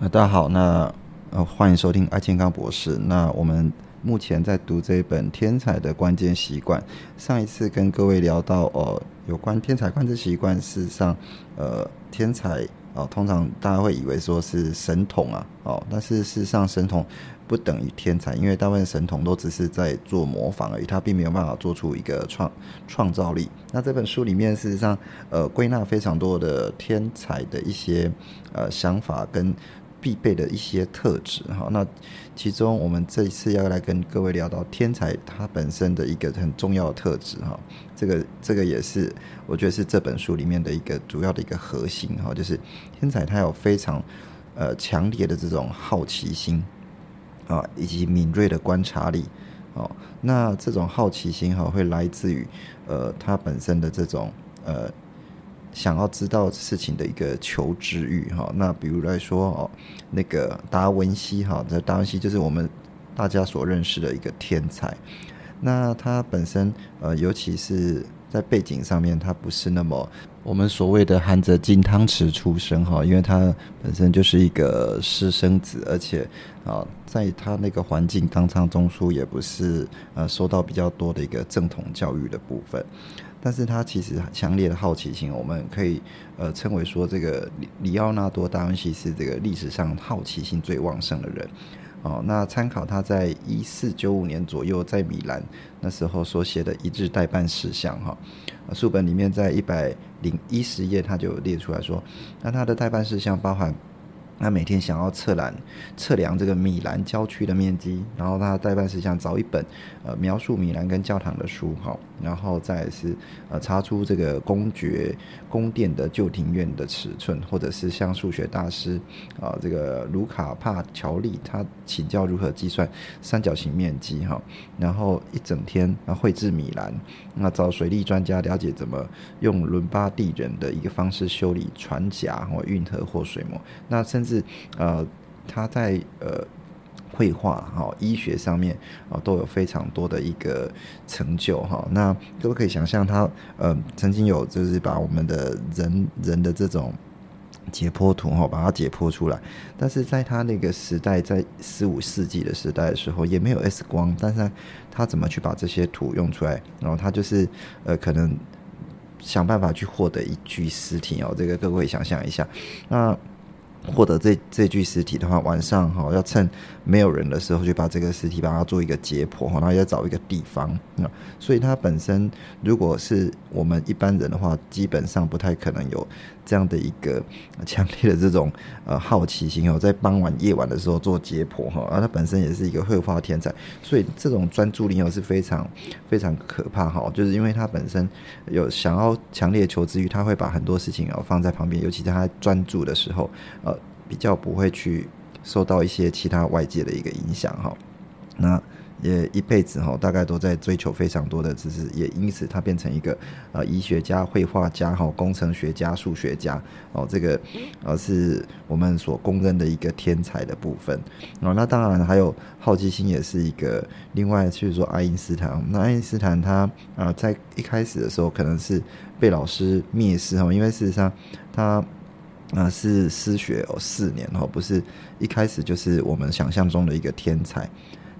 呃，大家好，那呃，欢迎收听爱健康博士。那我们目前在读这一本《天才的关键习惯》。上一次跟各位聊到，呃，有关天才关键习惯，事实上，呃，天才哦，通常大家会以为说是神童啊，哦，但是事实上，神童不等于天才，因为大部分神童都只是在做模仿而已，他并没有办法做出一个创创造力。那这本书里面，事实上，呃，归纳非常多的天才的一些呃想法跟。必备的一些特质哈，那其中我们这一次要来跟各位聊到天才他本身的一个很重要的特质哈，这个这个也是我觉得是这本书里面的一个主要的一个核心哈，就是天才他有非常呃强烈的这种好奇心啊，以及敏锐的观察力哦，那这种好奇心哈会来自于呃他本身的这种呃。想要知道事情的一个求知欲哈，那比如来说哦，那个达文西哈，这达文西就是我们大家所认识的一个天才。那他本身呃，尤其是在背景上面，他不是那么我们所谓的含着金汤匙出生哈，因为他本身就是一个私生子，而且啊，在他那个环境当中，中书也不是呃受到比较多的一个正统教育的部分。但是他其实强烈的好奇心，我们可以呃称为说，这个里里奥纳多达文西是这个历史上好奇心最旺盛的人。哦，那参考他在一四九五年左右在米兰那时候所写的一日代办事项哈，书本里面在一百零一十页他就列出来说，那他的代办事项包含。他每天想要测量测量这个米兰郊区的面积，然后他代办事项找一本呃描述米兰跟教堂的书哈，然后再是呃查出这个公爵宫殿的旧庭院的尺寸，或者是向数学大师啊这个卢卡帕乔利他请教如何计算三角形面积哈，然后一整天啊绘制米兰，那找水利专家了解怎么用伦巴第人的一个方式修理船甲或运河或水膜，那甚至是呃，他在呃绘画哈、医学上面啊都有非常多的一个成就哈。那各位可以想象，他呃曾经有就是把我们的人人的这种解剖图哈，把它解剖出来。但是在他那个时代，在十五世纪的时代的时候，也没有 X 光，但是他怎么去把这些图用出来？然后他就是呃可能想办法去获得一具尸体哦。这个各位想象一下，那。获得这这具尸体的话，晚上哈要趁没有人的时候，就把这个尸体把它做一个解剖，然后要找一个地方啊。所以它本身如果是我们一般人的话，基本上不太可能有这样的一个强烈的这种呃好奇心哦，在傍晚夜晚的时候做解剖哈。而他本身也是一个绘画天才，所以这种专注力哦是非常非常可怕哈。就是因为他本身有想要强烈求知欲，他会把很多事情哦放在旁边，尤其在他专注的时候呃。比较不会去受到一些其他外界的一个影响哈，那也一辈子哈，大概都在追求非常多的知识，也因此他变成一个呃医学家、绘画家、哈工程学家、数学家哦，这个呃是我们所公认的一个天才的部分哦。那当然还有好奇心，也是一个另外就是说爱因斯坦。那爱因斯坦他啊在一开始的时候可能是被老师蔑视哈，因为事实上他。啊，是失学哦四年哦，不是一开始就是我们想象中的一个天才。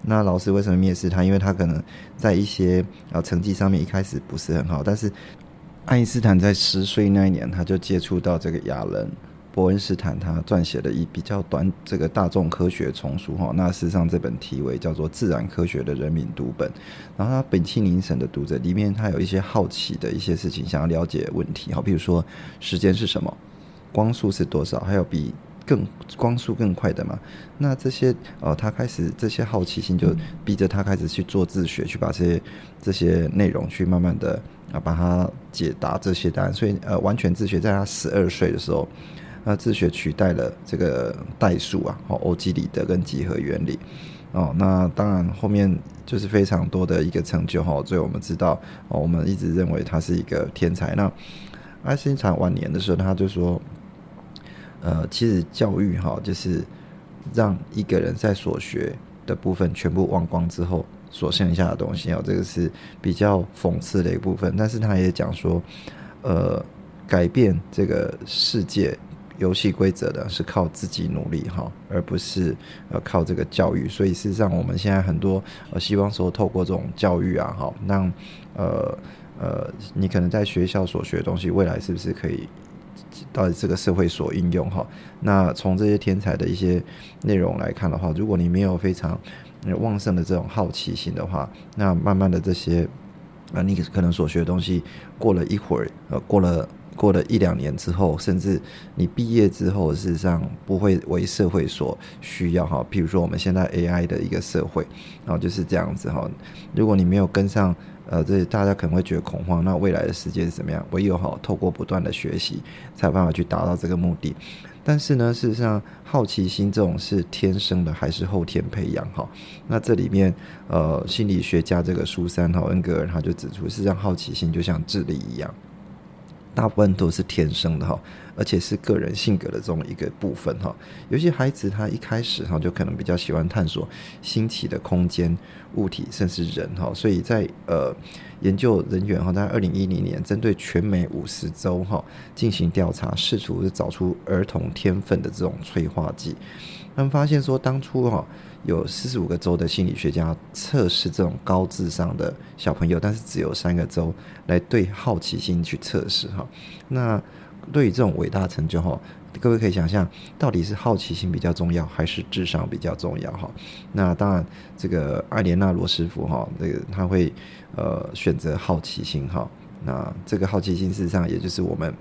那老师为什么蔑视他？因为他可能在一些啊成绩上面一开始不是很好。但是爱因斯坦在十岁那一年，他就接触到这个亚伦伯恩斯坦，他撰写了一比较短这个大众科学丛书哈。那事实上这本题为叫做《自然科学的人民读本》，然后他本气凝神的读着，里面他有一些好奇的一些事情，想要了解问题哈，比如说时间是什么。光速是多少？还有比更光速更快的嘛？那这些呃，他开始这些好奇心就逼着他开始去做自学，去把这些这些内容去慢慢的啊，把它解答这些答案。所以呃，完全自学，在他十二岁的时候，那自学取代了这个代数啊，哦，欧几里得跟几何原理哦。那当然后面就是非常多的一个成就哈。所以我们知道哦，我们一直认为他是一个天才。那爱因斯坦晚年的时候，他就说。呃，其实教育哈，就是让一个人在所学的部分全部忘光之后，所剩下的东西哦，这个是比较讽刺的一部分。但是他也讲说，呃，改变这个世界游戏规则的，是靠自己努力哈，而不是呃靠这个教育。所以事实上，我们现在很多呃希望说透过这种教育啊，哈，让呃呃你可能在学校所学的东西，未来是不是可以到这个社会所应用哈？那从这些天才的一些内容来看的话，如果你没有非常旺盛的这种好奇心的话，那慢慢的这些啊，你可能所学的东西，过了一会儿，呃，过了。过了一两年之后，甚至你毕业之后，事实上不会为社会所需要哈。譬如说我们现在 AI 的一个社会，然后就是这样子哈。如果你没有跟上，呃，这大家可能会觉得恐慌。那未来的世界是怎么样？唯有哈，透过不断的学习，才有办法去达到这个目的。但是呢，事实上好奇心这种是天生的还是后天培养哈？那这里面呃，心理学家这个苏珊哈恩格尔他就指出，事实上好奇心就像智力一样。大部分都是天生的哈，而且是个人性格的这种一个部分哈。有些孩子他一开始哈就可能比较喜欢探索新奇的空间、物体，甚至人哈。所以在呃研究人员哈，在二零一零年针对全美五十州哈进行调查，试图找出儿童天分的这种催化剂。他们发现说，当初哈。有四十五个州的心理学家测试这种高智商的小朋友，但是只有三个州来对好奇心去测试哈。那对于这种伟大成就哈，各位可以想象，到底是好奇心比较重要，还是智商比较重要哈？那当然，这个艾莲娜罗师傅哈，这个他会呃选择好奇心哈。那这个好奇心事实上也就是我们。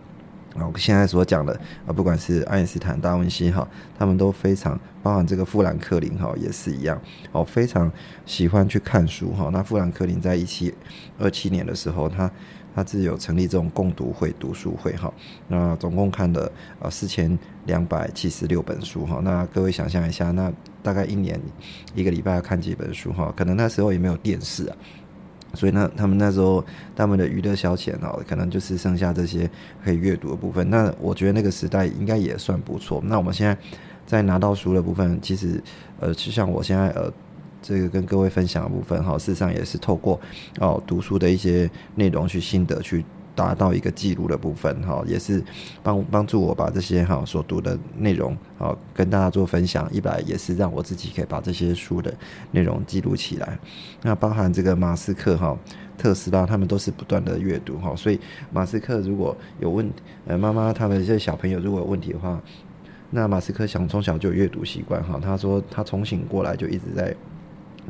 然后现在所讲的啊，不管是爱因斯坦、达文西哈，他们都非常，包含这个富兰克林哈，也是一样哦，非常喜欢去看书哈。那富兰克林在一七二七年的时候，他他自己有成立这种共读会、读书会哈。那总共看了啊四千两百七十六本书哈。那各位想象一下，那大概一年一个礼拜要看几本书哈？可能那时候也没有电视啊。所以呢，他们那时候他们的娱乐消遣哦，可能就是剩下这些可以阅读的部分。那我觉得那个时代应该也算不错。那我们现在在拿到书的部分，其实呃，就像我现在呃，这个跟各位分享的部分哈，事实上也是透过哦读书的一些内容去心得去。达到一个记录的部分哈，也是帮帮助我把这些哈所读的内容啊跟大家做分享。一来也是让我自己可以把这些书的内容记录起来。那包含这个马斯克哈、特斯拉，他们都是不断的阅读哈。所以马斯克如果有问呃妈妈他们这些小朋友如果有问题的话，那马斯克想从小就有阅读习惯哈。他说他从醒过来就一直在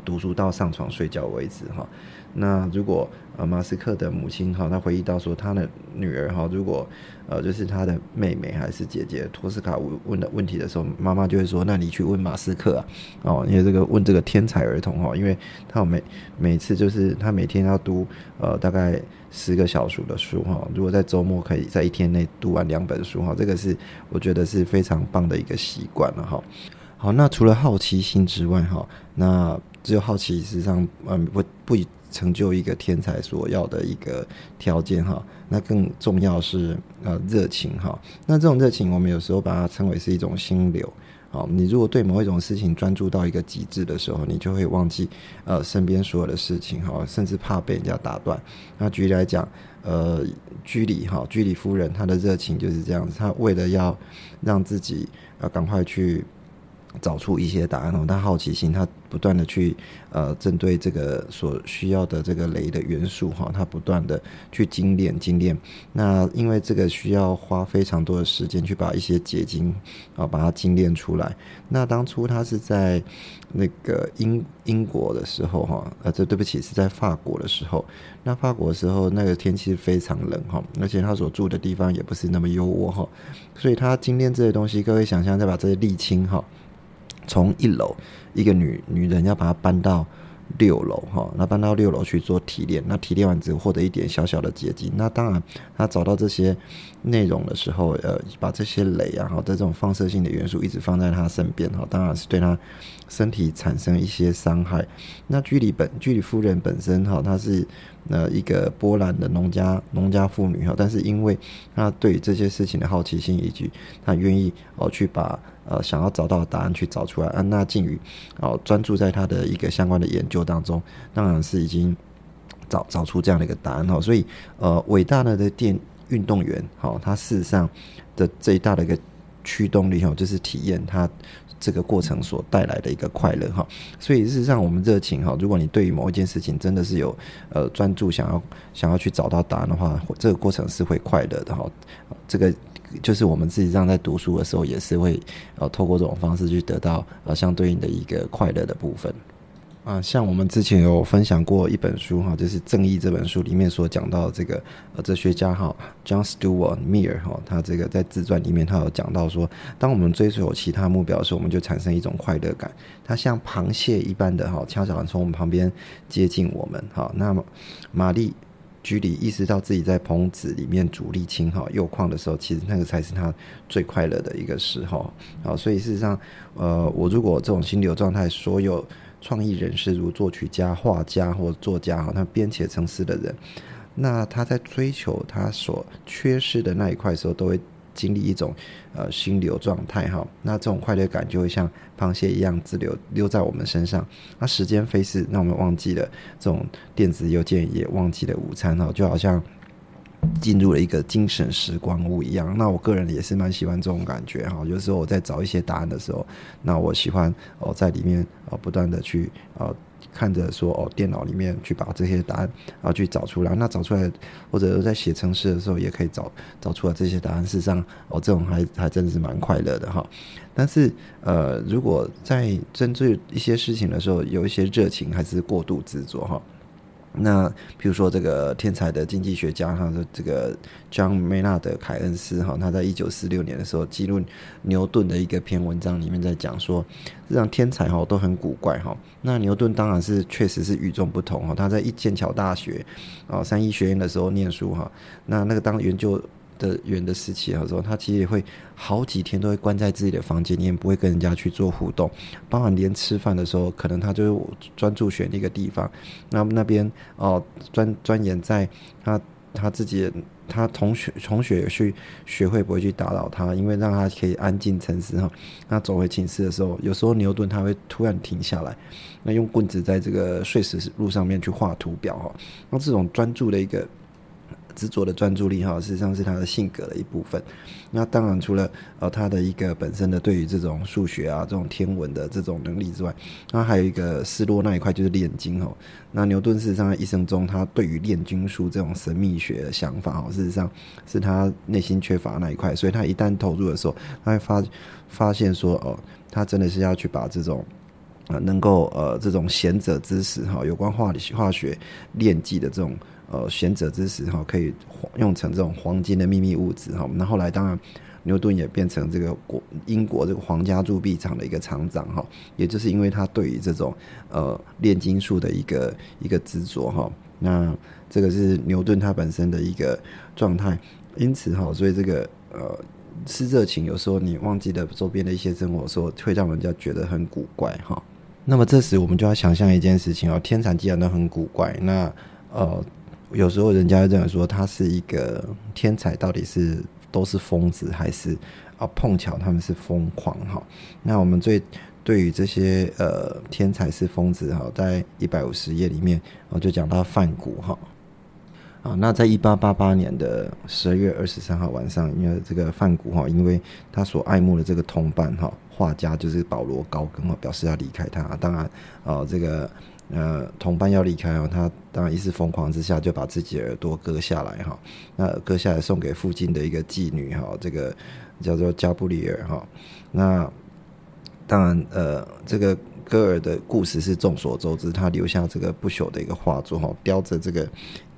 读书到上床睡觉为止哈。那如果呃马斯克的母亲哈，他回忆到说他的女儿哈，如果呃就是他的妹妹还是姐姐托斯卡问问的问题的时候，妈妈就会说，那你去问马斯克啊，哦，因为这个问这个天才儿童哈，因为他每每次就是他每天要读呃大概十个小时的书哈，如果在周末可以在一天内读完两本书哈，这个是我觉得是非常棒的一个习惯了哈。好，那除了好奇心之外哈，那只有好奇实际上嗯不不。成就一个天才所要的一个条件哈，那更重要是呃热情哈。那这种热情，我们有时候把它称为是一种心流。好，你如果对某一种事情专注到一个极致的时候，你就会忘记呃身边所有的事情哈，甚至怕被人家打断。那举例来讲，呃居里哈，居里夫人她的热情就是这样子，她为了要让自己呃赶快去。找出一些答案哦，他好奇心，他不断的去呃，针对这个所需要的这个雷的元素哈，他不断的去精炼精炼。那因为这个需要花非常多的时间去把一些结晶啊，把它精炼出来。那当初他是在那个英英国的时候哈，呃，这对不起是在法国的时候。那法国的时候，那个天气非常冷哈，而且他所住的地方也不是那么优渥哈，所以他精炼这些东西，各位想象再把这些沥青哈。从一楼，一个女女人要把她搬到六楼哈，那搬到六楼去做提炼，那提炼完之后获得一点小小的结晶，那当然她找到这些内容的时候，呃，把这些镭啊，哈，这种放射性的元素一直放在他身边哈，当然是对他身体产生一些伤害。那居里本居里夫人本身哈，她是呃一个波兰的农家农家妇女哈，但是因为她对这些事情的好奇心以及她愿意哦去把。呃，想要找到的答案去找出来，安娜静宇哦，专注在他的一个相关的研究当中，当然是已经找找出这样的一个答案哈。所以，呃，伟大的的电运动员，好，他事实上的最大的一个驱动力哈，就是体验他这个过程所带来的一个快乐哈。所以事实上，我们热情哈，如果你对于某一件事情真的是有呃专注，想要想要去找到答案的话，这个过程是会快乐的哈。这个就是我们自己上在读书的时候，也是会呃透过这种方式去得到呃相对应的一个快乐的部分。啊，像我们之前有分享过一本书哈，就是《正义》这本书里面所讲到这个呃哲学家哈，John Stuart Mill 哈，他这个在自传里面他有讲到说，当我们追求其他目标的时候，我们就产生一种快乐感，它像螃蟹一般的哈，悄悄的从我们旁边接近我们哈。那么玛丽居里意识到自己在棚子里面主力清哈铀矿的时候，其实那个才是他最快乐的一个时候啊。所以事实上，呃，我如果这种心流状态，所有创意人士如作曲家、画家或作家哈，他编写成诗的人，那他在追求他所缺失的那一块时候，都会经历一种呃心流状态哈。那这种快乐感就会像螃蟹一样自流留在我们身上。那时间飞逝，让我们忘记了这种电子邮件，也忘记了午餐哈，就好像。进入了一个精神时光屋一样，那我个人也是蛮喜欢这种感觉哈。有时候我在找一些答案的时候，那我喜欢哦在里面哦不断的去呃看着说哦电脑里面去把这些答案然后去找出来。那找出来或者在写程式的时候也可以找找出来这些答案。事实上哦这种还还真的是蛮快乐的哈。但是呃如果在针对一些事情的时候有一些热情还是过度执着哈。那比如说这个天才的经济学家哈，这个江梅纳德凯恩斯哈，他在一九四六年的时候记录牛顿的一个篇文章里面在讲说，这样天才哈都很古怪哈。那牛顿当然是确实是与众不同哈，他在一剑桥大学啊三一学院的时候念书哈，那那个当研究。的远的时期的时候，他其实也会好几天都会关在自己的房间里面，不会跟人家去做互动，包含连吃饭的时候，可能他就专注选一个地方，那那边哦专钻研在他他自己他同学同学去学会不会去打扰他，因为让他可以安静沉思哈。那走回寝室的时候，有时候牛顿他会突然停下来，那用棍子在这个碎石路上面去画图表哈，那这种专注的一个。执着的专注力哈，事实上是他的性格的一部分。那当然，除了呃他的一个本身的对于这种数学啊、这种天文的这种能力之外，那还有一个失落那一块就是炼金哦。那牛顿事实上一生中，他对于炼金术这种神秘学的想法哦，事实上是他内心缺乏那一块。所以他一旦投入的时候，他会发发现说哦，他真的是要去把这种啊能够呃这种贤者知识哈，有关化化学炼剂的这种。呃，贤者之石哈，可以用成这种黄金的秘密物质哈。那后来当然，牛顿也变成这个国英国这个皇家铸币厂的一个厂长哈。也就是因为他对于这种呃炼金术的一个一个执着哈。那这个是牛顿他本身的一个状态，因此哈，所以这个呃是热情，有时候你忘记了周边的一些生活，说会让人家觉得很古怪哈。那么这时我们就要想象一件事情哦，天才既然都很古怪，那呃。有时候人家认为说他是一个天才，到底是都是疯子，还是啊碰巧他们是疯狂哈？那我们最对于这些呃天才是疯子哈，在一百五十页里面，我就讲到范谷哈啊。那在一八八八年的十二月二十三号晚上，因为这个范谷哈，因为他所爱慕的这个同伴哈画家就是保罗高更哈，表示要离开他。当然啊，这个。呃，同伴要离开哦，他当然一时疯狂之下就把自己耳朵割下来哈，那割下来送给附近的一个妓女哈，这个叫做加布里尔哈。那当然呃，这个戈尔的故事是众所周知，他留下这个不朽的一个画作哈，叼着这个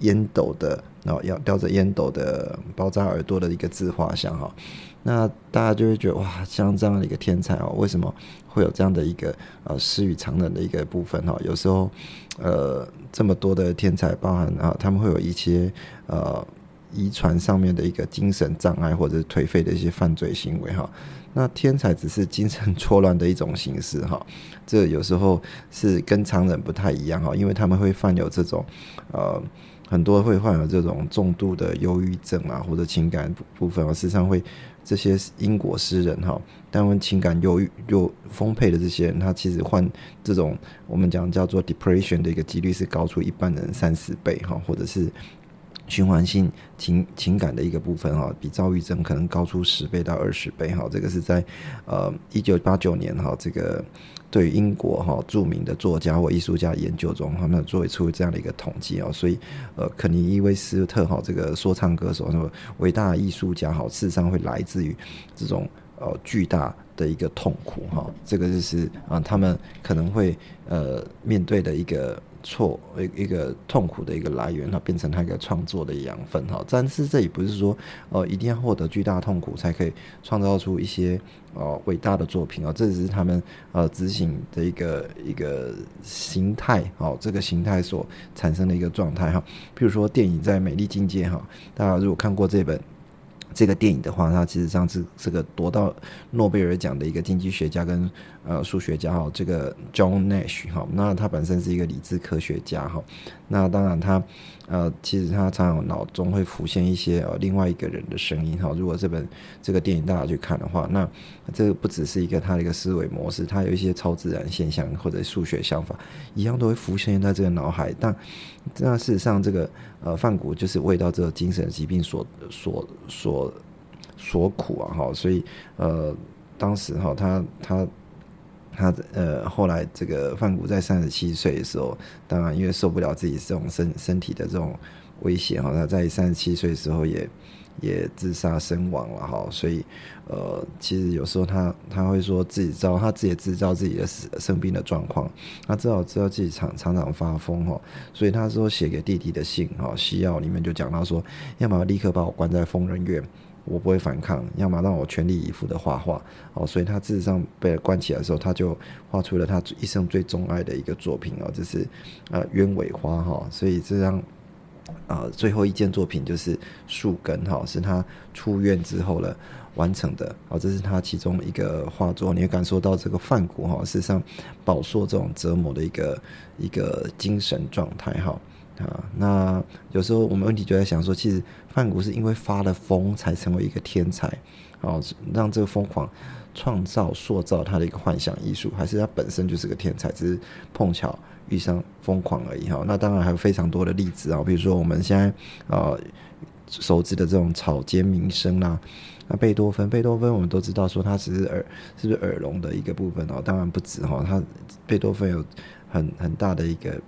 烟斗的，然后要叼着烟斗的包扎耳朵的一个自画像哈。那大家就会觉得哇，像这样的一个天才哦，为什么会有这样的一个呃失语常人的一个部分哈？有时候呃这么多的天才，包含啊他们会有一些呃遗传上面的一个精神障碍或者颓废的一些犯罪行为哈。那天才只是精神 错乱的一种形式哈，这有时候是跟常人不太一样哈，因为他们会犯有这种呃。很多会患有这种重度的忧郁症啊，或者情感部分啊，事实上会这些英国诗人哈，但问情感忧郁又丰沛的这些人，他其实患这种我们讲叫做 depression 的一个几率是高出一般人三四倍哈，或者是循环性情情感的一个部分哈，比躁郁症可能高出十倍到二十倍哈。这个是在呃一九八九年哈，这个对英国哈著名的作家或艺术家研究中，他们做出这样的一个统计哦。所以呃，肯尼伊威斯特哈这个说唱歌手，那么伟大的艺术家哈，事实上会来自于这种呃巨大的一个痛苦哈。这个就是啊，他们可能会呃面对的一个。错一一个痛苦的一个来源，哈变成他一个创作的养分哈。但是这也不是说，呃，一定要获得巨大痛苦才可以创造出一些呃伟大的作品啊。这只是他们呃执行的一个一个形态哦，这个形态所产生的一个状态哈。比如说电影在美丽境界哈，大家如果看过这本。这个电影的话，它其实上是这个夺到诺贝尔奖的一个经济学家跟呃数学家哈，这个 John Nash 哈，那他本身是一个理智科学家哈，那当然他呃其实他常常脑中会浮现一些呃另外一个人的声音哈，如果这本这个电影大家去看的话，那这个不只是一个他的一个思维模式，他有一些超自然现象或者数学想法一样都会浮现在这个脑海，但那事实上这个。呃，范谷就是为到这个精神疾病所所所所苦啊，哈，所以呃，当时哈，他他他呃，后来这个范谷在三十七岁的时候，当然因为受不了自己这种身身体的这种威胁哈，他在三十七岁的时候也。也自杀身亡了哈，所以呃，其实有时候他他会说自己知道他自己制造自己的生生病的状况，他知道知道自己常常常发疯哈，所以他说写给弟弟的信哈，西药里面就讲到说，要么立刻把我关在疯人院，我不会反抗；要么让我全力以赴的画画哦，所以他事实上被关起来的时候，他就画出了他一生最钟爱的一个作品哦，就是呃鸢尾花哈，所以这张。啊，最后一件作品就是树根哈，是他出院之后了完成的。哦，这是他其中一个画作，你会感受到这个梵谷哈，事实上饱受这种折磨的一个一个精神状态哈啊。那有时候我们问题就在想说，其实梵谷是因为发了疯才成为一个天才，哦，让这个疯狂创造塑造他的一个幻想艺术，还是他本身就是个天才，只是碰巧。遇上疯狂而已哈，那当然还有非常多的例子啊，比如说我们现在呃熟知的这种草间弥生啦，那贝多芬，贝多芬我们都知道说他只是耳是不是耳聋的一个部分哦，当然不止哈，他贝多芬有很很大的一个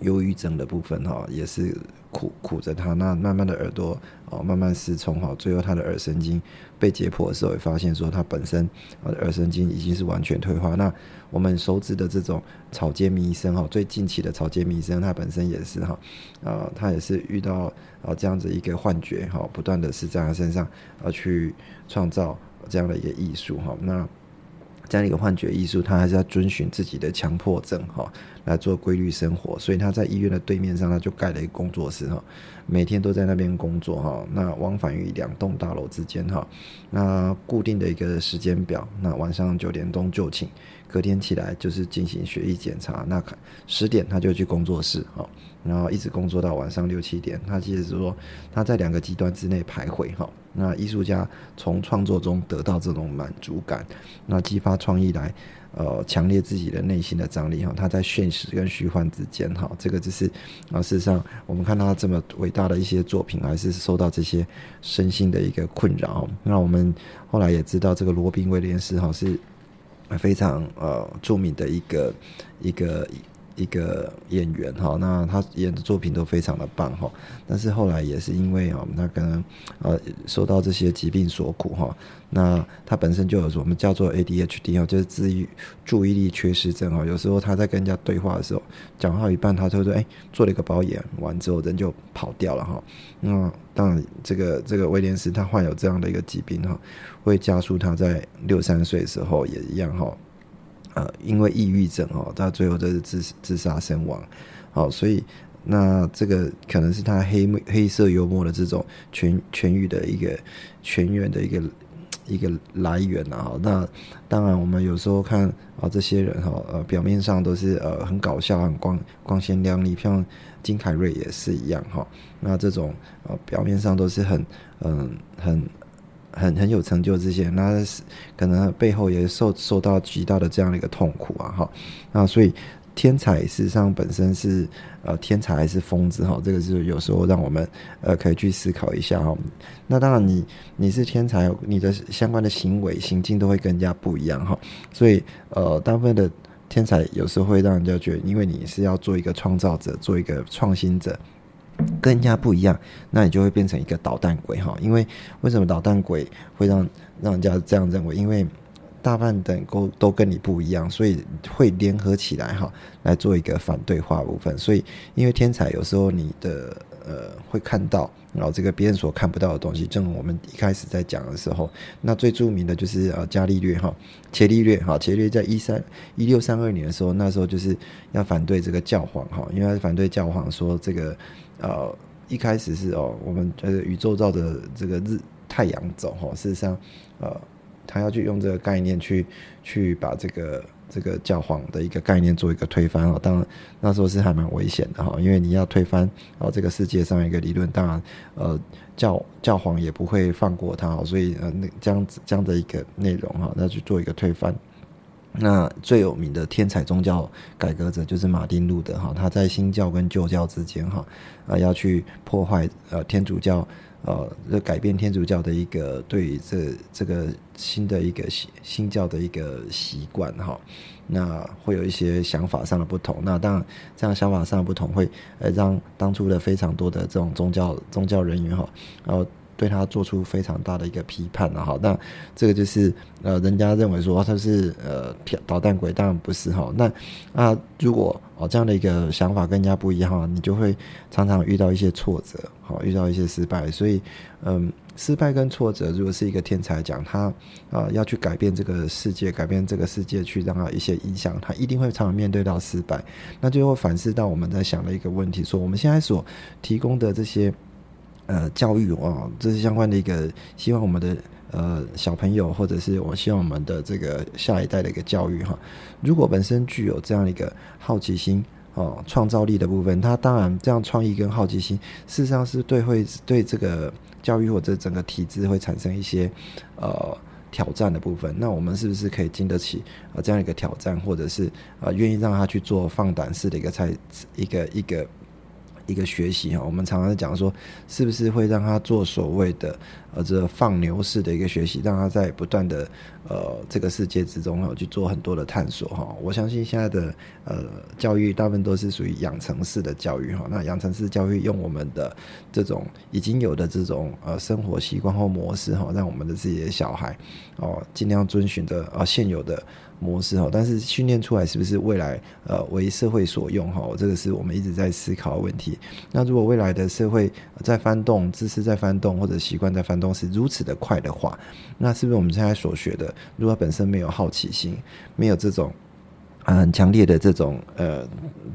忧郁症的部分哈，也是。苦苦着他，那慢慢的耳朵哦慢慢失聪哈，最后他的耳神经被解剖的时候，也发现说他本身耳神经已经是完全退化。那我们熟知的这种草间弥生哈，最近期的草间弥生，他本身也是哈，啊他也是遇到啊这样子一个幻觉哈，不断的是在他身上而去创造这样的一个艺术哈，那。这样一个幻觉艺术，他还是要遵循自己的强迫症哈来做规律生活，所以他在医院的对面上，他就盖了一个工作室哈，每天都在那边工作哈。那往返于两栋大楼之间哈，那固定的一个时间表，那晚上九点钟就寝，隔天起来就是进行血液检查，那十点他就去工作室哈，然后一直工作到晚上六七点。他其实是说他在两个极端之内徘徊哈。那艺术家从创作中得到这种满足感，那激发创意来，呃，强烈自己的内心的张力哈。他在现实跟虚幻之间哈，这个就是啊，事实上我们看他这么伟大的一些作品，还是受到这些身心的一个困扰。那我们后来也知道，这个罗宾威廉斯哈是非常呃著名的一个一个。一个演员哈，那他演的作品都非常的棒哈，但是后来也是因为啊，他可能呃受到这些疾病所苦哈，那他本身就有我们叫做 ADHD 哦，就是注意注意力缺失症哈，有时候他在跟人家对话的时候，讲话一半，他就说哎，做了一个保演完之后人就跑掉了哈，那当然这个这个威廉斯他患有这样的一个疾病哈，会加速他在六三岁的时候也一样哈。呃，因为抑郁症哦，他最后就是自自杀身亡，好，所以那这个可能是他黑黑色幽默的这种痊痊愈的一个全员的一个一个来源啊。那当然，我们有时候看啊，这些人哈，呃，表面上都是呃很搞笑、很光光鲜亮丽，像金凯瑞也是一样哈。那这种呃表面上都是很嗯很。很很有成就这些，那可能背后也受受到极大的这样的一个痛苦啊，哈，那所以天才事实上本身是呃天才还是疯子哈？这个是有时候让我们呃可以去思考一下哈。那当然，你你是天才，你的相关的行为行径都会跟人家不一样哈。所以呃，大部分的天才有时候会让人家觉得，因为你是要做一个创造者，做一个创新者，跟人家不一样，那你就会变成一个捣蛋鬼哈。因为为什么捣蛋鬼会让让人家这样认为？因为大半等都都跟你不一样，所以会联合起来哈，来做一个反对话部分。所以，因为天才有时候你的呃会看到，然后这个别人所看不到的东西。正如我们一开始在讲的时候，那最著名的就是呃伽利略哈，伽利略哈，伽利略在一三一六三二年的时候，那时候就是要反对这个教皇哈，因为反对教皇说这个呃一开始是哦我们呃宇宙照着这个日太阳走哈，事实上呃。他要去用这个概念去去把这个这个教皇的一个概念做一个推翻哦，当然那时候是还蛮危险的哈，因为你要推翻哦这个世界上一个理论，当然呃教教皇也不会放过他，所以呃那这样子这样的一个内容哈，那去做一个推翻。那最有名的天才宗教改革者就是马丁路德哈，他在新教跟旧教之间哈啊要去破坏呃天主教。呃，这改变天主教的一个对这这个新的一个新新教的一个习惯哈，那会有一些想法上的不同。那当然，这样想法上的不同会呃让当初的非常多的这种宗教宗教人员哈，然后。对他做出非常大的一个批判了哈，那这个就是呃，人家认为说他是呃捣蛋鬼，当然不是哈。那啊，如果哦这样的一个想法跟人家不一样，你就会常常遇到一些挫折，好遇到一些失败。所以嗯，失败跟挫折，如果是一个天才讲他啊要去改变这个世界，改变这个世界去让他一些影响，他一定会常常面对到失败。那就会反思到我们在想的一个问题，说我们现在所提供的这些。呃，教育哦，这是相关的一个，希望我们的呃小朋友，或者是我希望我们的这个下一代的一个教育哈。如果本身具有这样一个好奇心哦，创造力的部分，它当然这样创意跟好奇心，事实上是对会对这个教育或者整个体制会产生一些呃挑战的部分。那我们是不是可以经得起啊这样一个挑战，或者是啊愿意让他去做放胆式的一个菜一个一个。一个学习哈，我们常常讲说，是不是会让他做所谓的呃这放牛式的一个学习，让他在不断的呃这个世界之中哈去做很多的探索哈。我相信现在的呃教育大部分都是属于养成式的教育哈。那养成式教育用我们的这种已经有的这种呃生活习惯或模式哈，让我们的自己的小孩哦尽量遵循着呃现有的。模式哈，但是训练出来是不是未来呃为社会所用哈？这个是我们一直在思考的问题。那如果未来的社会在翻动，知识在翻动，或者习惯在翻动是如此的快的话，那是不是我们现在所学的，如果本身没有好奇心，没有这种很强烈的这种呃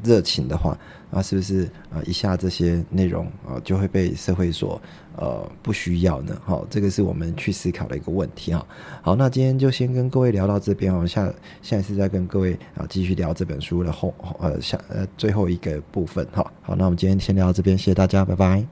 热情的话？啊，是不是啊？以下这些内容啊，就会被社会所呃不需要呢？好，这个是我们去思考的一个问题哈。好，那今天就先跟各位聊到这边哦，下下一次再跟各位啊继续聊这本书的后呃下呃最后一个部分哈。好，那我们今天先聊到这边，谢谢大家，拜拜。